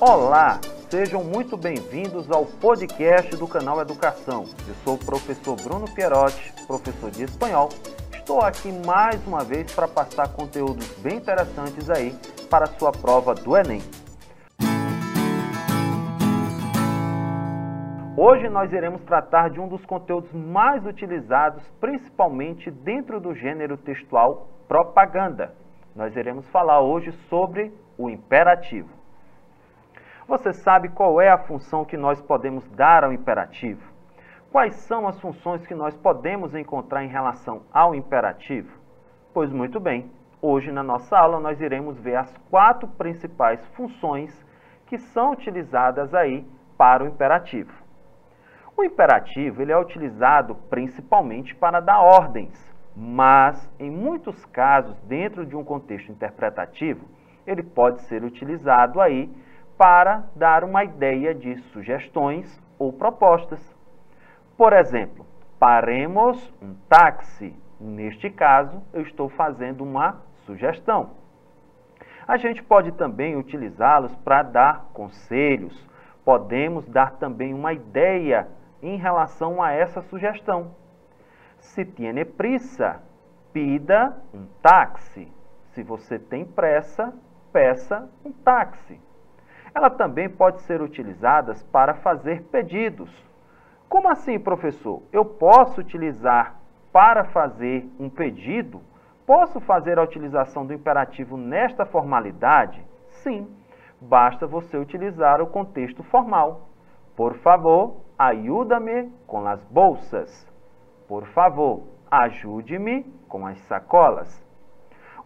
Olá, sejam muito bem-vindos ao podcast do canal Educação. Eu sou o professor Bruno Pierotti, professor de espanhol. Estou aqui mais uma vez para passar conteúdos bem interessantes aí para a sua prova do Enem. Hoje nós iremos tratar de um dos conteúdos mais utilizados, principalmente dentro do gênero textual propaganda. Nós iremos falar hoje sobre o imperativo. Você sabe qual é a função que nós podemos dar ao imperativo? Quais são as funções que nós podemos encontrar em relação ao imperativo? Pois muito bem, hoje na nossa aula nós iremos ver as quatro principais funções que são utilizadas aí para o imperativo. O imperativo ele é utilizado principalmente para dar ordens, mas em muitos casos, dentro de um contexto interpretativo, ele pode ser utilizado aí para dar uma ideia de sugestões ou propostas. Por exemplo, paremos um táxi. Neste caso, eu estou fazendo uma sugestão. A gente pode também utilizá-los para dar conselhos. Podemos dar também uma ideia em relação a essa sugestão. Se tiene prisa, pida um táxi. Se você tem pressa, peça um táxi. Ela também pode ser utilizada para fazer pedidos. Como assim, professor? Eu posso utilizar para fazer um pedido? Posso fazer a utilização do imperativo nesta formalidade? Sim, basta você utilizar o contexto formal. Por favor, ajuda-me com as bolsas. Por favor, ajude-me com as sacolas.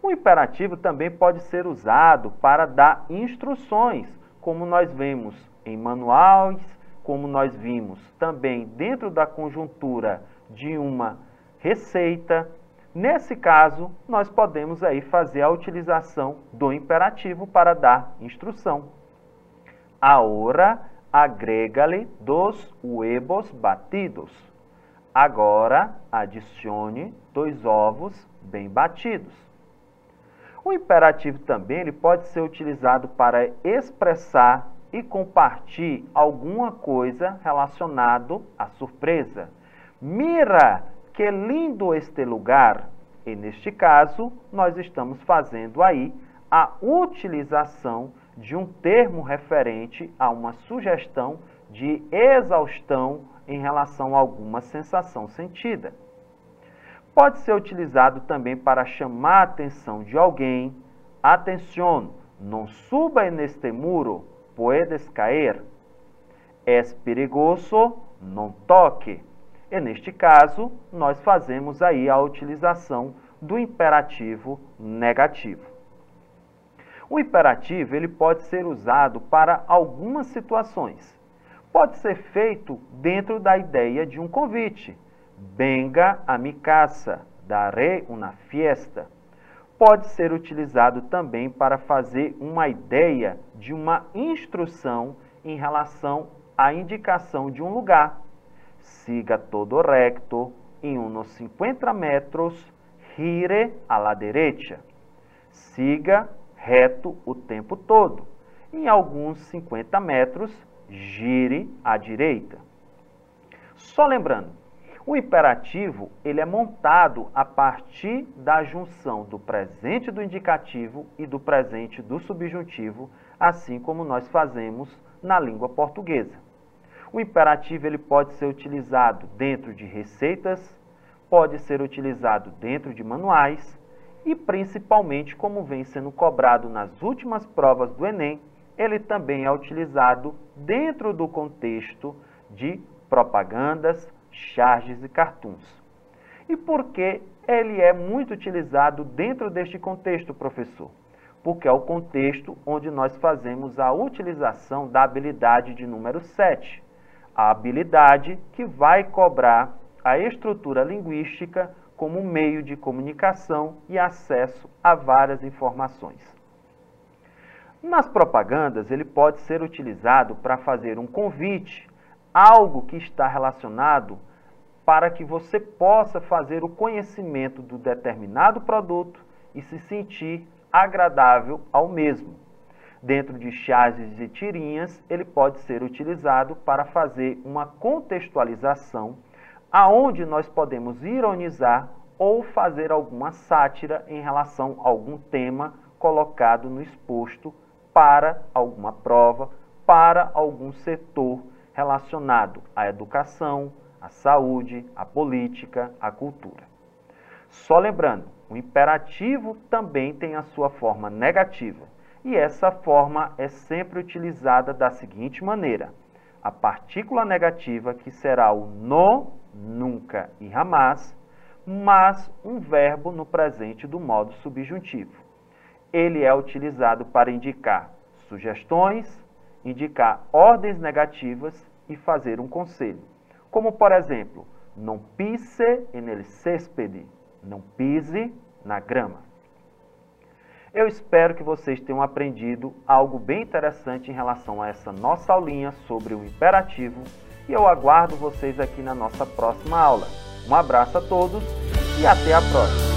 O imperativo também pode ser usado para dar instruções, como nós vemos em manuais, como nós vimos também dentro da conjuntura de uma receita. Nesse caso, nós podemos aí fazer a utilização do imperativo para dar instrução. Agora agrega-lhe dos huevos batidos. Agora adicione dois ovos bem batidos. O imperativo também ele pode ser utilizado para expressar e compartilhar alguma coisa relacionado à surpresa. Mira, que lindo este lugar! E neste caso, nós estamos fazendo aí a utilização de um termo referente a uma sugestão de exaustão em relação a alguma sensação sentida. Pode ser utilizado também para chamar a atenção de alguém. Atenção, não suba neste muro, puedes cair. Es perigoso, não toque. E neste caso, nós fazemos aí a utilização do imperativo negativo. O imperativo ele pode ser usado para algumas situações. Pode ser feito dentro da ideia de um convite. Venga a mi casa, daré una fiesta. Pode ser utilizado também para fazer uma ideia de uma instrução em relação à indicação de um lugar. Siga todo recto, em uns 50 metros, gire a la derecha. Siga reto o tempo todo. Em alguns 50 metros, gire à direita. Só lembrando, o imperativo ele é montado a partir da junção do presente do indicativo e do presente do subjuntivo, assim como nós fazemos na língua portuguesa. O imperativo ele pode ser utilizado dentro de receitas, pode ser utilizado dentro de manuais, e principalmente como vem sendo cobrado nas últimas provas do Enem, ele também é utilizado dentro do contexto de propagandas, charges e cartoons. E por que ele é muito utilizado dentro deste contexto, professor? Porque é o contexto onde nós fazemos a utilização da habilidade de número 7, a habilidade que vai cobrar a estrutura linguística como meio de comunicação e acesso a várias informações. Nas propagandas, ele pode ser utilizado para fazer um convite, algo que está relacionado para que você possa fazer o conhecimento do determinado produto e se sentir agradável ao mesmo. Dentro de chases e tirinhas, ele pode ser utilizado para fazer uma contextualização aonde nós podemos ironizar ou fazer alguma sátira em relação a algum tema colocado no exposto para alguma prova, para algum setor relacionado à educação, à saúde, à política, à cultura. Só lembrando, o imperativo também tem a sua forma negativa, e essa forma é sempre utilizada da seguinte maneira: a partícula negativa, que será o no, nunca e jamais, mas um verbo no presente do modo subjuntivo. Ele é utilizado para indicar sugestões, indicar ordens negativas e fazer um conselho. Como, por exemplo, não pise nel céspede, não pise na grama. Eu espero que vocês tenham aprendido algo bem interessante em relação a essa nossa aulinha sobre o imperativo e eu aguardo vocês aqui na nossa próxima aula. Um abraço a todos e até a próxima!